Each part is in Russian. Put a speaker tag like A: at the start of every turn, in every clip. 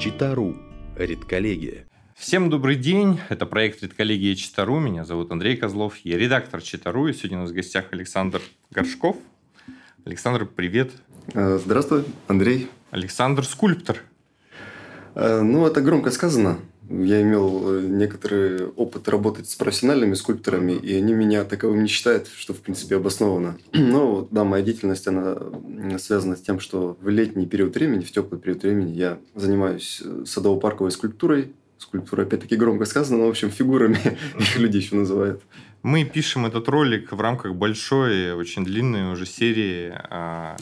A: Читару. Редколлегия.
B: Всем добрый день. Это проект «Редколлегия Читару». Меня зовут Андрей Козлов. Я редактор Читару. И сегодня у нас в гостях Александр Горшков. Александр, привет.
C: Э, здравствуй, Андрей.
B: Александр – скульптор.
C: Э, ну, это громко сказано. Я имел э, некоторый опыт работать с профессиональными скульпторами, и они меня таковым не считают, что, в принципе, обосновано. Но, да, моя деятельность, она связана с тем, что в летний период времени, в теплый период времени я занимаюсь э, садово-парковой скульптурой. Скульптура, опять-таки, громко сказано, но, в общем, фигурами их люди еще называют.
B: Мы пишем этот ролик в рамках большой, очень длинной уже серии а,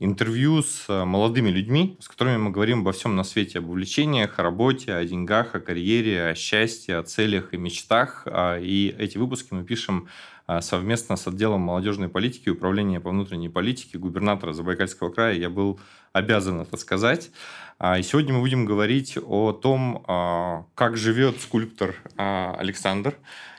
B: интервью с э, молодыми людьми, с которыми мы говорим обо всем на свете, об увлечениях, о работе, о деньгах, о карьере, о счастье, о целях и мечтах. А, и эти выпуски мы пишем а, совместно с отделом молодежной политики, управления по внутренней политике губернатора Забайкальского края. Я был обязан это сказать. А, и сегодня мы будем говорить о том, как живет скульптор Александр,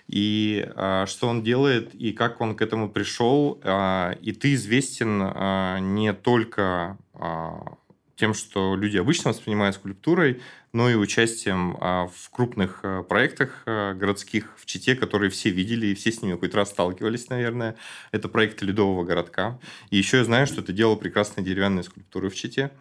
B: и а, что он делает, и как он к этому пришел. А, и ты известен а, не только а, тем, что люди обычно воспринимают скульптурой, но и участием а, в крупных а, проектах а, городских в Чите, которые все видели и все с ними хоть раз сталкивались, наверное. Это проект Ледового городка. И еще я знаю, что ты делал прекрасные деревянные скульптуры в Чите.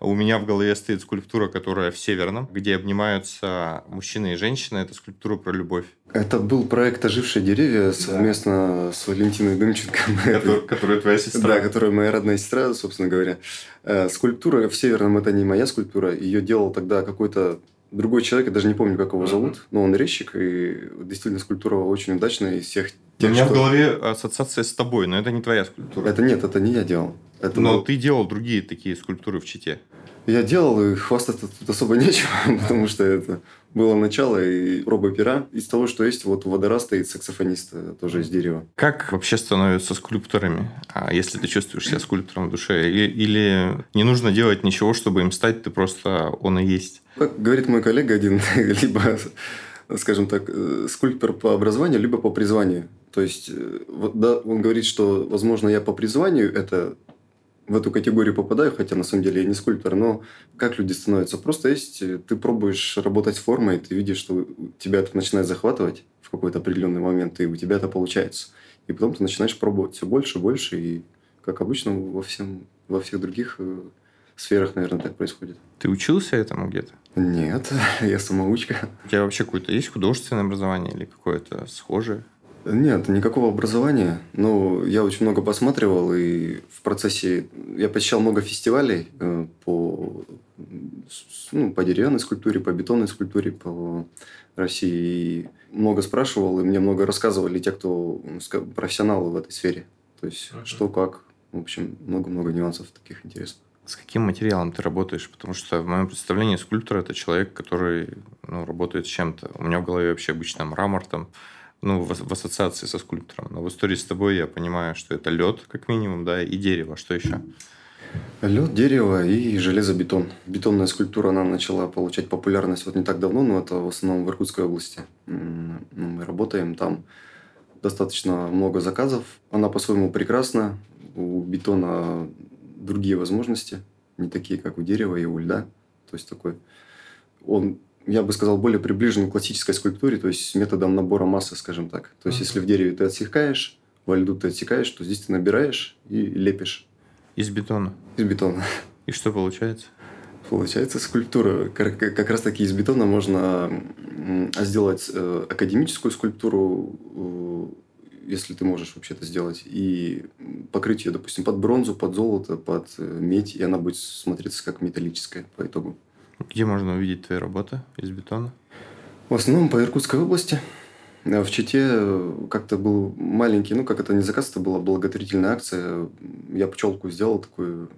B: У меня в голове стоит скульптура, которая в Северном, где обнимаются мужчина и женщина. Это скульптура про любовь.
C: Это был проект «Ожившие деревья» совместно да. с Валентиной Дымченко.
B: Который, которая твоя сестра.
C: Да, которая моя родная сестра, собственно говоря. Э, скульптура в Северном – это не моя скульптура. Ее делал тогда какой-то другой человек, я даже не помню, как его зовут, но он резчик, и действительно скульптура очень удачная из всех
B: тех, У меня что... в голове ассоциация с тобой, но это не твоя скульптура.
C: Это нет, это не я делал. Это
B: но был... ты делал другие такие скульптуры в Чите.
C: Я делал, и хвастаться тут особо нечего, потому что это было начало и проба пера. Из того, что есть, вот у водора стоит саксофонист, э, тоже из дерева.
B: Как вообще становятся скульпторами, а если ты чувствуешь себя скульптором в душе? Или, или не нужно делать ничего, чтобы им стать, ты просто он и есть?
C: Как говорит мой коллега один, либо скажем так, э, скульптор по образованию, либо по призванию. То есть, э, вот, да, он говорит, что, возможно, я по призванию это в эту категорию попадаю, хотя на самом деле я не скульптор, но как люди становятся? Просто есть, ты пробуешь работать с формой, ты видишь, что тебя это начинает захватывать в какой-то определенный момент, и у тебя это получается. И потом ты начинаешь пробовать все больше и больше, и как обычно во, всем, во всех других э, сферах, наверное, так происходит.
B: Ты учился этому где-то?
C: Нет, я самоучка.
B: У тебя вообще какое-то есть художественное образование или какое-то схожее?
C: Нет, никакого образования. Но я очень много посматривал, и в процессе я посещал много фестивалей э, по, ну, по деревянной скульптуре, по бетонной скульптуре, по России. И много спрашивал, и мне много рассказывали те, кто профессионалы в этой сфере. То есть, uh-huh. что, как. В общем, много-много нюансов таких интересных.
B: С каким материалом ты работаешь? Потому что в моем представлении скульптор – это человек, который ну, работает с чем-то. У меня в голове вообще обычно мрамор там, ну, в, в ассоциации со скульптором. Но в истории с тобой я понимаю, что это лед, как минимум, да, и дерево. Что еще?
C: Лед, дерево и железобетон. Бетонная скульптура, она начала получать популярность вот не так давно, но это в основном в Иркутской области. Ну, мы работаем там. Достаточно много заказов. Она по-своему прекрасна. У бетона другие возможности, не такие, как у дерева и у льда. То есть такой он я бы сказал, более приближен к классической скульптуре, то есть методом набора массы, скажем так. То есть, если в дереве ты отсекаешь, во льду ты отсекаешь, то здесь ты набираешь и лепишь.
B: Из бетона?
C: Из бетона.
B: И что получается?
C: Получается скульптура. Как, как раз таки из бетона можно сделать э, академическую скульптуру, э, если ты можешь вообще это сделать, и покрыть ее, допустим, под бронзу, под золото, под э, медь, и она будет смотреться как металлическая по итогу.
B: Где можно увидеть твои работы из бетона?
C: В основном по Иркутской области. В Чите э, как-то был маленький, ну, как это не заказ, это была благотворительная акция. Я пчелку сделал такую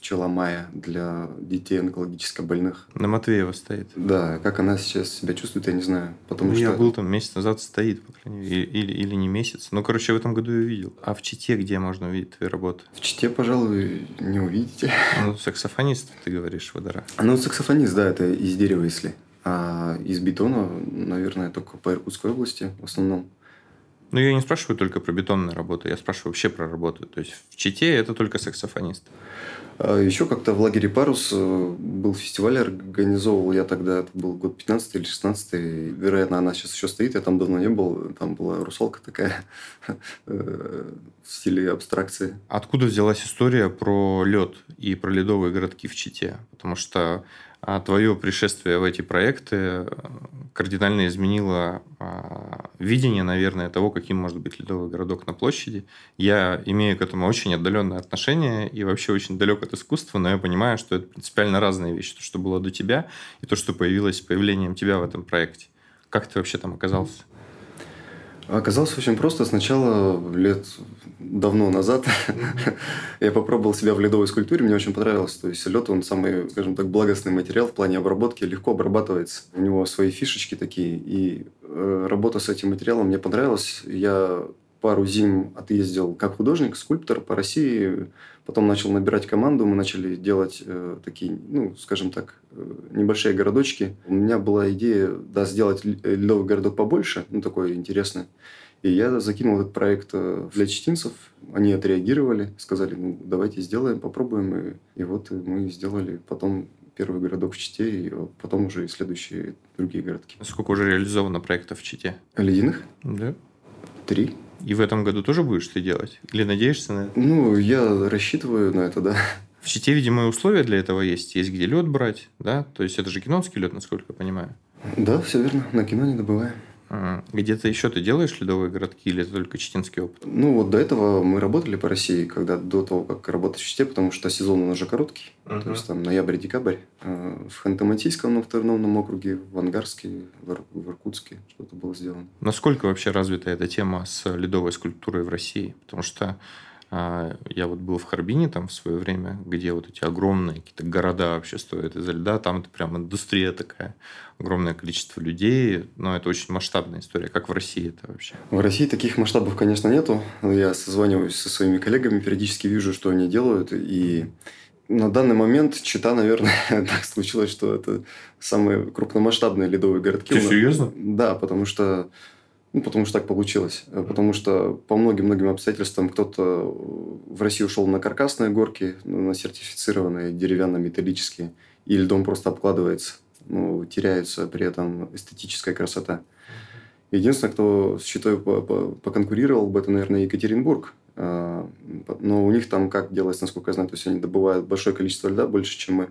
C: пчела Майя для детей онкологически больных.
B: На Матвеева стоит.
C: Да, как она сейчас себя чувствует, я не знаю. Потому
B: ну,
C: что...
B: Я был там месяц назад, стоит, по крайней мере, или, или не месяц. Ну, короче, в этом году я видел. А в Чите где можно увидеть твои работы?
C: В Чите, пожалуй, не увидите.
B: Ну, саксофонист, ты говоришь, водора.
C: Ну, саксофонист, да, это из дерева, если. А из бетона, наверное, только по Иркутской области в основном.
B: Ну, я не спрашиваю только про бетонные работы, я спрашиваю вообще про работу. То есть в Чите это только саксофонист.
C: А еще как-то в лагере «Парус» э, был фестиваль, организовывал я тогда, это был год 15 или 16 вероятно, она сейчас еще стоит, я там давно не был, там была русалка такая э, в стиле абстракции.
B: Откуда взялась история про лед и про ледовые городки в Чите? Потому что а твое пришествие в эти проекты э, кардинально изменило а, видение, наверное, того, каким может быть ледовый городок на площади. Я имею к этому очень отдаленное отношение и вообще очень далек от искусства, но я понимаю, что это принципиально разные вещи. То, что было до тебя, и то, что появилось с появлением тебя в этом проекте. Как ты вообще там оказался?
C: Оказалось очень просто. Сначала лет давно назад я попробовал себя в ледовой скульптуре, мне очень понравилось. То есть лед, он самый, скажем так, благостный материал в плане обработки, легко обрабатывается. У него свои фишечки такие. И э, работа с этим материалом мне понравилась. Я пару зим отъездил как художник, скульптор по России. Потом начал набирать команду, мы начали делать э, такие, ну, скажем так, э, небольшие городочки. У меня была идея, да, сделать ледовый городок побольше, ну, такой интересный. И я закинул этот проект э, для чтинцев. Они отреагировали, сказали, ну, давайте сделаем, попробуем. И, и вот мы сделали потом первый городок в Чите, и потом уже и следующие другие городки.
B: Сколько уже реализовано проектов в Чите?
C: Ледяных?
B: Да.
C: Три.
B: И в этом году тоже будешь ты делать? Или надеешься на это?
C: Ну, я рассчитываю на это, да.
B: В Чите, видимо, условия для этого есть. Есть где лед брать, да? То есть это же кинонский лед, насколько я понимаю.
C: Да, все верно. На кино не добываем.
B: Где-то еще ты делаешь ледовые городки или это только читинский опыт?
C: Ну, вот до этого мы работали по России, когда до того, как работать в Чите, потому что сезон у нас же короткий. Uh-huh. То есть там ноябрь-декабрь. А, в Ханты-Мансийском автономном округе, в Ангарске, в, Ир- в Иркутске что-то было сделано.
B: Насколько вообще развита эта тема с ледовой скульптурой в России? Потому что я вот был в Харбине там в свое время, где вот эти огромные какие-то города вообще стоят из-за льда. Там это прям индустрия такая. Огромное количество людей. Но это очень масштабная история. Как в России это вообще?
C: В России таких масштабов, конечно, нету. Я созваниваюсь со своими коллегами, периодически вижу, что они делают. И на данный момент Чита, наверное, так случилось, что это самые крупномасштабные ледовые городки.
B: Ты серьезно?
C: Да, потому что ну, потому что так получилось. Потому что по многим-многим обстоятельствам кто-то в Россию ушел на каркасные горки, на сертифицированные деревянно-металлические, и льдом просто обкладывается. Ну, теряется при этом эстетическая красота. Единственное, кто с щитой поконкурировал бы, это, наверное, Екатеринбург. А, но у них там как делается, насколько я знаю, то есть они добывают большое количество льда, больше, чем мы.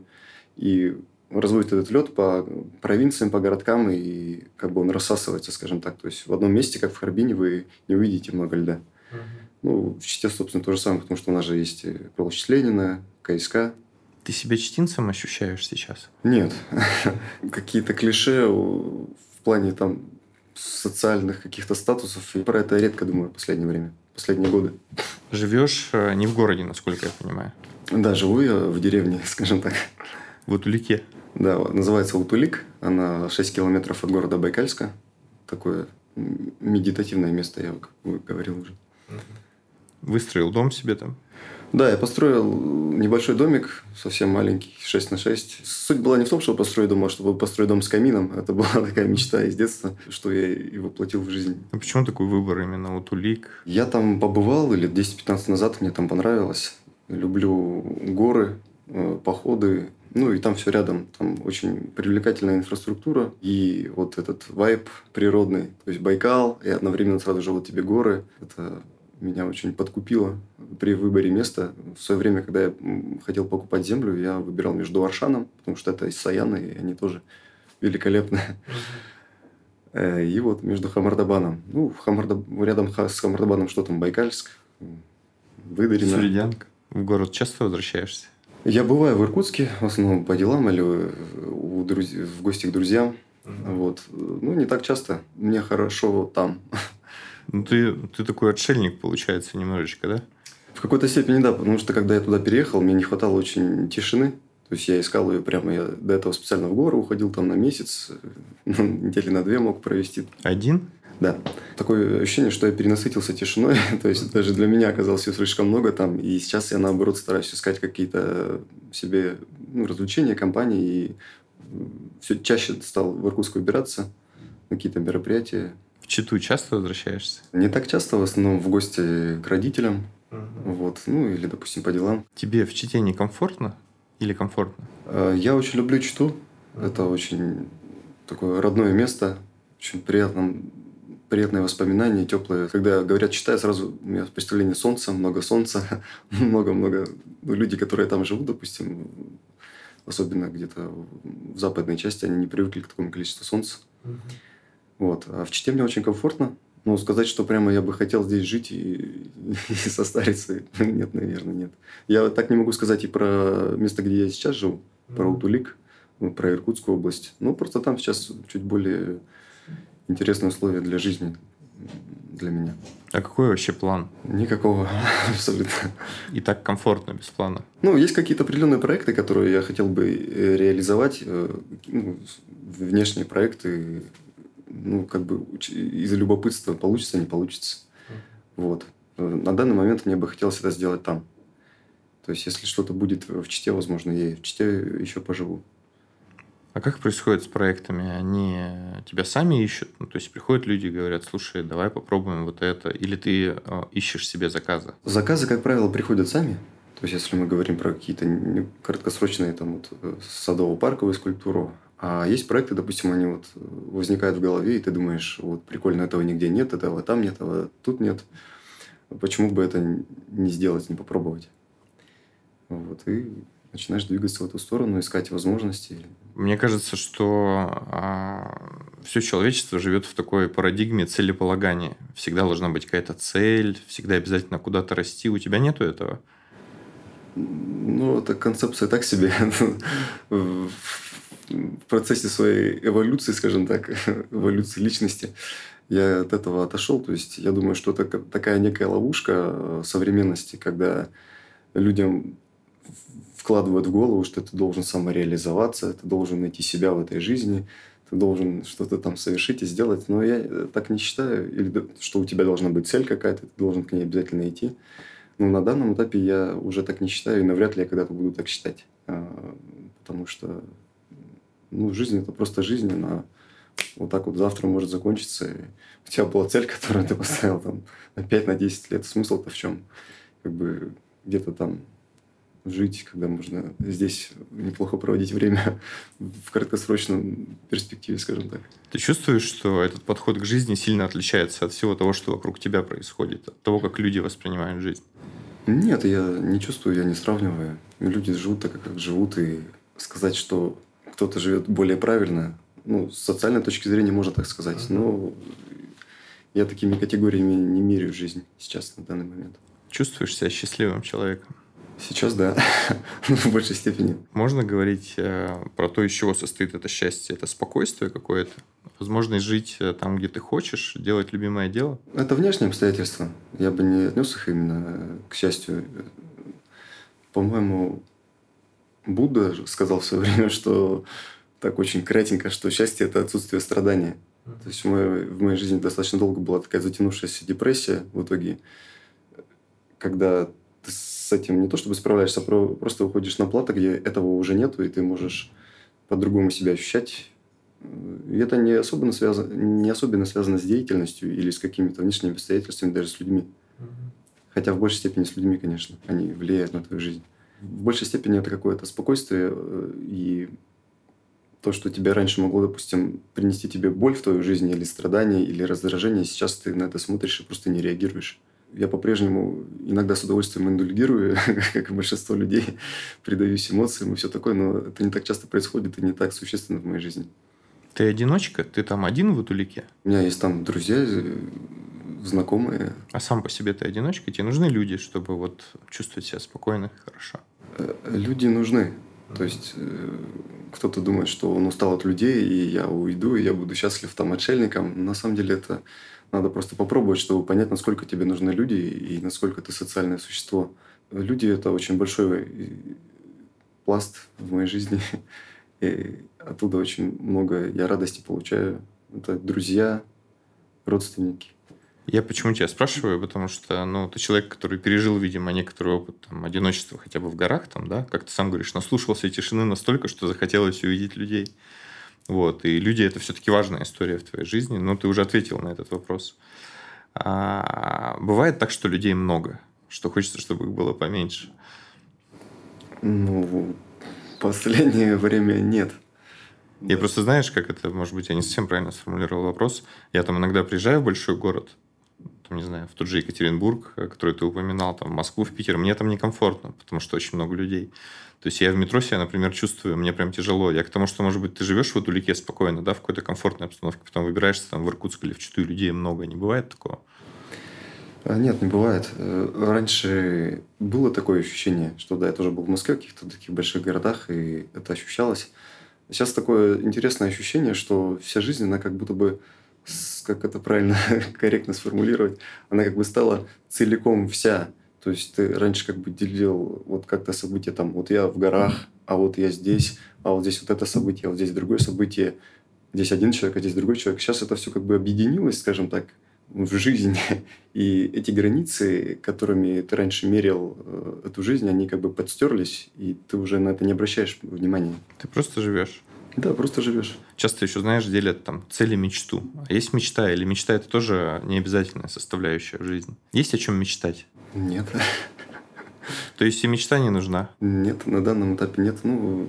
C: И разводит этот лед по провинциям, по городкам, и как бы он рассасывается, скажем так. То есть в одном месте, как в Харбине, вы не увидите много льда. uh Ну, в Чите, собственно, то же самое, потому что у нас же есть Кролчесть Ленина, КСК.
B: Ты себя чтинцем ощущаешь сейчас?
C: Нет. Какие-то клише в плане там социальных каких-то статусов. И про это я редко думаю в последнее время, последние годы.
B: Живешь э, не в городе, насколько я понимаю.
C: Да, живу я в деревне, скажем так.
B: В Утулике?
C: Да, называется Утулик. Она 6 километров от города Байкальска. Такое медитативное место, я говорил уже.
B: Выстроил дом себе там?
C: Да, я построил небольшой домик, совсем маленький, 6 на 6. Суть была не в том, чтобы построить дом, а чтобы построить дом с камином. Это была такая мечта из детства, что я и воплотил в жизнь.
B: А почему такой выбор именно Утулик?
C: Я там побывал лет 10-15 назад, мне там понравилось. Люблю горы, э, походы, ну и там все рядом. Там очень привлекательная инфраструктура. И вот этот вайб природный. То есть Байкал, и одновременно сразу же вот тебе горы. Это меня очень подкупило при выборе места. В свое время, когда я хотел покупать землю, я выбирал между Аршаном, потому что это из Саяна, и они тоже великолепны. Э, и вот между Хамардабаном. Ну, Хамардаб... рядом с Хамардабаном что там, Байкальск, Выдарина.
B: Середянка. В город часто возвращаешься?
C: Я бываю в Иркутске, в основном по делам или у друз... в гости к друзьям. Mm-hmm. Вот. Ну, не так часто. Мне хорошо там.
B: Ну, ты, ты такой отшельник, получается, немножечко, да?
C: В какой-то степени, да. Потому что, когда я туда переехал, мне не хватало очень тишины. То есть, я искал ее прямо. Я до этого специально в горы уходил там на месяц. Ну, недели на две мог провести.
B: Один?
C: Да. Такое ощущение, что я перенасытился тишиной. То есть, даже для меня оказалось все слишком много там. И сейчас я, наоборот, стараюсь искать какие-то себе ну, развлечения, компании. И все чаще стал в Иркутск выбираться на какие-то мероприятия.
B: Читу часто возвращаешься?
C: Не так часто, в основном в гости к родителям. Угу. Вот, ну или, допустим, по делам.
B: Тебе в Чите некомфортно или комфортно?
C: Э, я очень люблю Читу. Это очень такое родное место. Очень приятно, приятные воспоминания, теплые. Когда говорят читаю, сразу у меня представление солнца, много солнца, много-много. Ну, люди, которые там живут, допустим, особенно где-то в западной части, они не привыкли к такому количеству солнца. Угу. Вот. А в Чите мне очень комфортно. Ну, сказать, что прямо я бы хотел здесь жить и, и состариться, нет, наверное, нет. Я так не могу сказать и про место, где я сейчас живу, про Утулик, про Иркутскую область. Ну, просто там сейчас чуть более интересные условия для жизни для меня.
B: А какой вообще план?
C: Никакого, абсолютно.
B: И так комфортно без плана?
C: Ну, есть какие-то определенные проекты, которые я хотел бы э, реализовать. Э, ну, внешние проекты, ну, как бы из-за любопытства получится, не получится. Вот. Э, на данный момент мне бы хотелось это сделать там. То есть, если что-то будет в Чите, возможно, я и в Чите еще поживу.
B: А как происходит с проектами? Они тебя сами ищут? Ну, то есть приходят люди и говорят, слушай, давай попробуем вот это. Или ты э, ищешь себе заказы?
C: Заказы, как правило, приходят сами. То есть, если мы говорим про какие-то краткосрочные там, вот, э, садово-парковую скульптуру, а есть проекты, допустим, они вот возникают в голове, и ты думаешь, вот прикольно, этого нигде нет, этого там нет, этого тут нет. Почему бы это не сделать, не попробовать? Вот, и начинаешь двигаться в эту сторону, искать возможности.
B: Мне кажется, что а, все человечество живет в такой парадигме целеполагания. Всегда должна быть какая-то цель, всегда обязательно куда-то расти. У тебя нету этого?
C: Ну, эта концепция так себе. в процессе своей эволюции, скажем так, эволюции личности, я от этого отошел. То есть я думаю, что это такая некая ловушка э, современности, когда людям вкладывают в голову, что ты должен самореализоваться, ты должен найти себя в этой жизни, ты должен что-то там совершить и сделать. Но я э, так не считаю, или что у тебя должна быть цель какая-то, ты должен к ней обязательно идти. Но на данном этапе я уже так не считаю, и навряд ли я когда-то буду так считать. А, потому что ну, жизнь это просто жизнь, она вот так вот завтра может закончиться. И у тебя была цель, которую ты поставил там на 5-10 на лет. Смысл-то в чем? Как бы где-то там жить, когда можно здесь неплохо проводить время в краткосрочном перспективе, скажем так.
B: Ты чувствуешь, что этот подход к жизни сильно отличается от всего того, что вокруг тебя происходит, от того, как люди воспринимают жизнь?
C: Нет, я не чувствую, я не сравниваю. Люди живут так, как живут, и сказать, что кто-то живет более правильно. Ну, с социальной точки зрения можно так сказать. Но я такими категориями не меряю жизнь сейчас, на данный момент.
B: Чувствуешь себя счастливым человеком?
C: Сейчас да, в большей степени.
B: Можно говорить э, про то, из чего состоит это счастье? Это спокойствие какое-то? Возможность жить э, там, где ты хочешь, делать любимое дело?
C: Это внешние обстоятельства. Я бы не отнес их именно к счастью. По-моему, Будда сказал в свое время, что так очень кратенько, что счастье – это отсутствие страдания. То есть в моей, в моей жизни достаточно долго была такая затянувшаяся депрессия в итоге, когда ты с этим не то чтобы справляешься, а просто выходишь на плато, где этого уже нету, и ты можешь по-другому себя ощущать. И это не особенно, связано, не особенно связано с деятельностью или с какими-то внешними обстоятельствами, даже с людьми. Хотя в большей степени с людьми, конечно, они влияют на твою жизнь в большей степени это какое-то спокойствие э, и то, что тебе раньше могло, допустим, принести тебе боль в твою жизнь или страдания, или раздражение, сейчас ты на это смотришь и просто не реагируешь. Я по-прежнему иногда с удовольствием индульгирую, как и большинство людей, предаюсь эмоциям и все такое, но это не так часто происходит и не так существенно в моей жизни.
B: Ты одиночка? Ты там один в Утулике?
C: У меня есть там друзья, э, знакомые.
B: А сам по себе ты одиночка? Тебе нужны люди, чтобы вот чувствовать себя спокойно и хорошо?
C: Э, люди нужны. То есть э, кто-то думает, что он устал от людей, и я уйду, и я буду счастлив там отшельником. На самом деле это надо просто попробовать, чтобы понять, насколько тебе нужны люди и насколько ты социальное существо. Люди – это очень большой пласт в моей жизни. И оттуда очень много я радости получаю. Это друзья, родственники.
B: Я почему тебя спрашиваю, потому что, ну, ты человек, который пережил, видимо, некоторый опыт там, одиночества хотя бы в горах, там, да, как ты сам говоришь, наслушался тишины настолько, что захотелось увидеть людей. Вот, и люди это все-таки важная история в твоей жизни, но ты уже ответил на этот вопрос. А, бывает так, что людей много, что хочется, чтобы их было поменьше.
C: Ну, в последнее время нет.
B: Я да. просто, знаешь, как это, может быть, я не совсем правильно сформулировал вопрос. Я там иногда приезжаю в большой город, там, не знаю, в тот же Екатеринбург, который ты упоминал, там, в Москву, в Питер, мне там некомфортно, потому что очень много людей. То есть я в метро себя, например, чувствую, мне прям тяжело. Я к тому, что, может быть, ты живешь в Удулике спокойно, да, в какой-то комфортной обстановке, потом выбираешься там в Иркутск или в Читу, людей много. Не бывает такого?
C: А, нет, не бывает. Э, раньше было такое ощущение, что да, я тоже был в Москве, в каких-то таких больших городах, и это ощущалось. Сейчас такое интересное ощущение, что вся жизнь, она как будто бы, как это правильно, корректно сформулировать, она как бы стала целиком вся. То есть ты раньше как бы делил вот как-то события там, вот я в горах, а вот я здесь, а вот здесь вот это событие, а вот здесь другое событие, здесь один человек, а здесь другой человек. Сейчас это все как бы объединилось, скажем так, в жизни. И эти границы, которыми ты раньше мерил э, эту жизнь, они как бы подстерлись, и ты уже на это не обращаешь внимания.
B: Ты просто живешь.
C: Да, просто живешь.
B: Часто еще, знаешь, делят там цели мечту. А есть мечта? Или мечта это тоже необязательная составляющая в жизни? Есть о чем мечтать?
C: Нет.
B: То есть и мечта не нужна?
C: Нет, на данном этапе нет. Ну,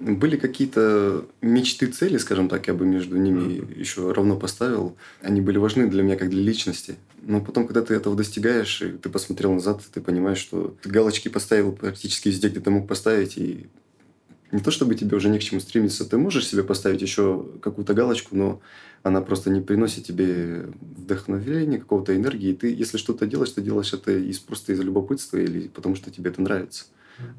C: были какие-то мечты, цели, скажем так, я бы между ними mm-hmm. еще равно поставил. Они были важны для меня как для личности. Но потом, когда ты этого достигаешь, и ты посмотрел назад, ты понимаешь, что ты галочки поставил практически везде, где ты мог поставить, и не то чтобы тебе уже не к чему стремиться, ты можешь себе поставить еще какую-то галочку, но она просто не приносит тебе вдохновения, какого-то энергии. И ты, если что-то делаешь, ты делаешь это из, просто из любопытства или потому, что тебе это нравится,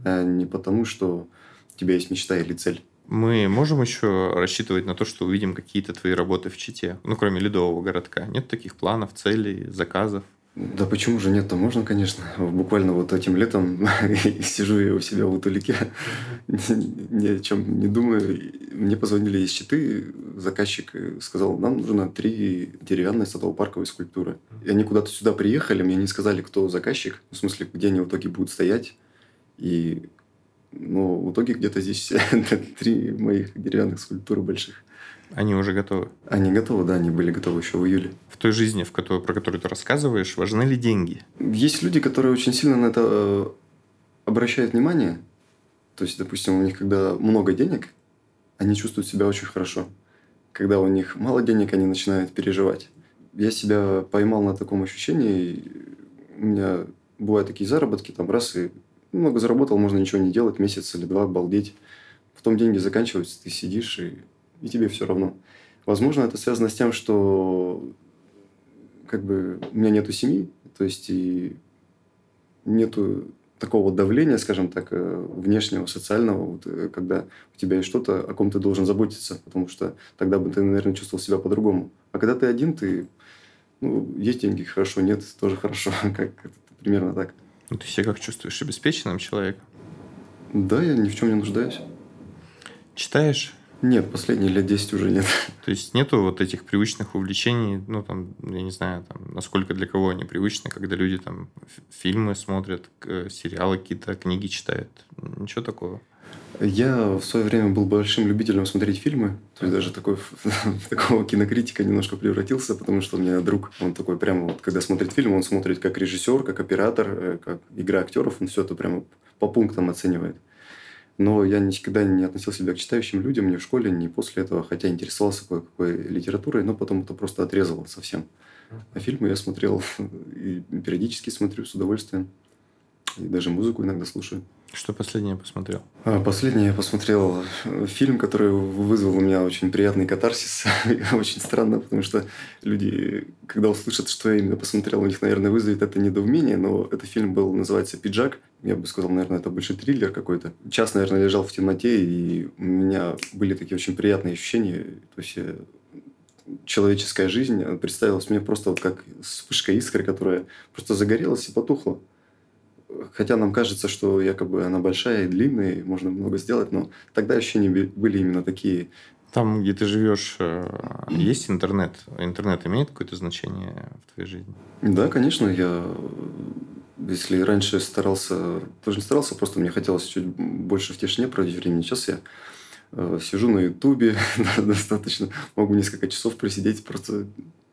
C: а не потому, что у тебя есть мечта или цель.
B: Мы можем еще рассчитывать на то, что увидим какие-то твои работы в Чите, ну, кроме Ледового городка? Нет таких планов, целей, заказов?
C: Да почему же нет-то? Можно, конечно. Буквально вот этим летом сижу я у себя в Утулике, ни о чем не думаю. Мне позвонили из Читы, заказчик сказал, нам нужно три деревянные садово-парковые скульптуры. И они куда-то сюда приехали, мне не сказали, кто заказчик, в смысле, где они в итоге будут стоять. И ну, в итоге где-то здесь три моих деревянных скульптуры больших.
B: Они уже готовы?
C: Они готовы, да, они были готовы еще в июле.
B: В той жизни, в которой, про которую ты рассказываешь, важны ли деньги?
C: Есть люди, которые очень сильно на это э, обращают внимание. То есть, допустим, у них когда много денег, они чувствуют себя очень хорошо. Когда у них мало денег, они начинают переживать. Я себя поймал на таком ощущении. У меня бывают такие заработки, там раз и много заработал, можно ничего не делать, месяц или два, балдеть. Потом деньги заканчиваются, ты сидишь и и тебе все равно. Возможно, это связано с тем, что как бы у меня нету семьи, то есть и нету такого давления, скажем так, э, внешнего, социального, вот, э, когда у тебя есть что-то, о ком ты должен заботиться, потому что тогда бы ты, наверное, чувствовал себя по-другому. А когда ты один, ты, ну, есть деньги, хорошо, нет, тоже хорошо, как примерно так.
B: Ну, ты себя как чувствуешь? Обеспеченным человеком?
C: Да, я ни в чем не нуждаюсь.
B: Читаешь?
C: Нет, последние лет 10 уже нет.
B: То есть нету вот этих привычных увлечений, ну там, я не знаю, там, насколько для кого они привычны, когда люди там фильмы смотрят, сериалы какие-то, книги читают. Ничего такого.
C: Я в свое время был большим любителем смотреть фильмы. То есть даже такой, такого кинокритика немножко превратился, потому что у меня друг, он такой прямо вот, когда смотрит фильм, он смотрит как режиссер, как оператор, э, как игра актеров, он все это прямо по пунктам оценивает. Но я никогда не относил себя к читающим людям ни в школе, ни после этого, хотя интересовался кое-какой литературой, но потом это просто отрезал совсем. А фильмы я смотрел и периодически смотрю с удовольствием. И даже музыку иногда слушаю.
B: Что последнее посмотрел?
C: А, последнее я посмотрел э, фильм, который вызвал у меня очень приятный катарсис. очень странно, потому что люди, когда услышат, что я именно посмотрел, у них, наверное, вызовет это недоумение. Но этот фильм был, называется «Пиджак». Я бы сказал, наверное, это больше триллер какой-то. Час, наверное, лежал в темноте, и у меня были такие очень приятные ощущения. То есть э, человеческая жизнь представилась мне просто вот как вспышка искры, которая просто загорелась и потухла хотя нам кажется, что якобы она большая и длинная, и можно много сделать, но тогда ощущения были именно такие.
B: Там, где ты живешь, э, есть интернет? Интернет имеет какое-то значение в твоей жизни?
C: Да, конечно. Я, если раньше старался, тоже не старался, просто мне хотелось чуть больше в тишине проводить времени. Сейчас я Э, сижу на Ютубе достаточно. Могу несколько часов просидеть, просто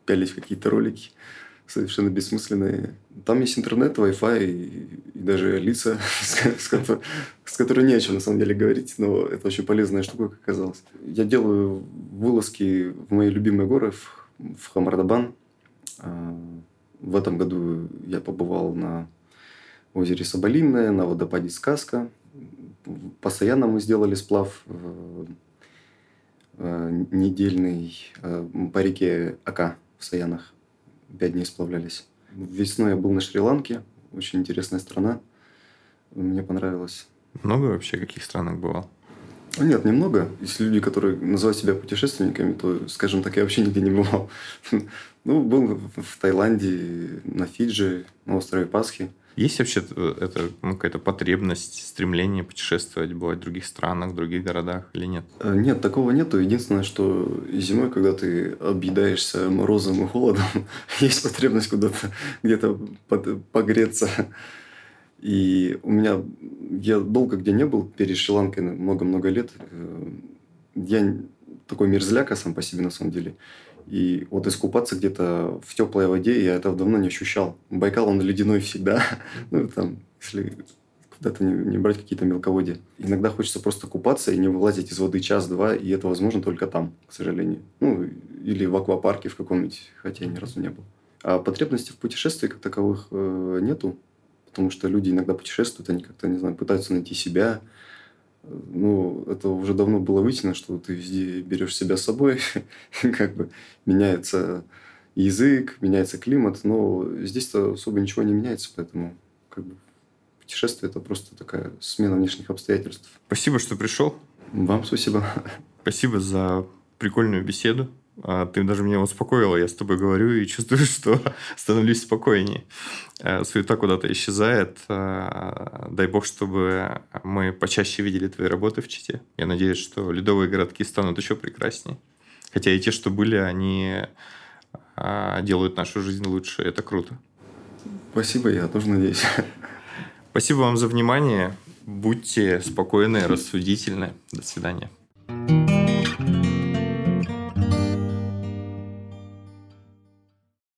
C: пялить какие-то ролики совершенно бессмысленные. Там есть интернет, Wi-Fi и, и даже лица, с, с, с которой не о чем на самом деле говорить, но это очень полезная штука, как оказалось. Я делаю вылазки в мои любимые горы, в, в Хамардабан. А, в этом году я побывал на озере Соболинное, на водопаде Сказка. Постоянно мы сделали сплав э, недельный э, по реке Ака в Саянах пять дней сплавлялись. Весной я был на Шри-Ланке. Очень интересная страна. Мне понравилось.
B: Много вообще каких странах бывал?
C: Нет, немного. Если люди, которые называют себя путешественниками, то, скажем так, я вообще нигде не бывал. Ну, был в Таиланде, на Фиджи, на острове Пасхи.
B: Есть вообще э, это ну, какая-то потребность, стремление путешествовать, бывать в других странах, в других городах или нет?
C: Э, нет, такого нету. Единственное, что зимой, когда ты объедаешься морозом и холодом, есть потребность куда-то где-то погреться. И у меня... Я долго где не был, перед Шри-Ланкой много-много лет. Э, я такой мерзляка сам по себе, на самом деле. И вот искупаться где-то в теплой воде я этого давно не ощущал. Байкал, он ледяной всегда. ну, там, если куда-то не, не брать какие-то мелководья. Иногда хочется просто купаться и не вылазить из воды час-два, и это возможно только там, к сожалению. Ну, или в аквапарке в каком-нибудь, хотя я ни разу не был. А потребностей в путешествии как таковых э, нету, потому что люди иногда путешествуют, они как-то, не знаю, пытаются найти себя, ну, это уже давно было вытянуто, что ты везде берешь себя с собой, как бы меняется язык, меняется климат, но здесь-то особо ничего не меняется, поэтому как бы путешествие это просто такая смена внешних обстоятельств.
B: Спасибо, что пришел.
C: Вам спасибо.
B: Спасибо за прикольную беседу. А, ты даже меня успокоила, я с тобой говорю и чувствую, что становлюсь спокойнее. Э, суета куда-то исчезает. Э, дай бог, чтобы мы почаще видели твои работы в Чите. Я надеюсь, что ледовые городки станут еще прекраснее. Хотя и те, что были, они э, делают нашу жизнь лучше. Это круто.
C: Спасибо, я тоже надеюсь.
B: Спасибо вам за внимание. Будьте спокойны, рассудительны. До свидания.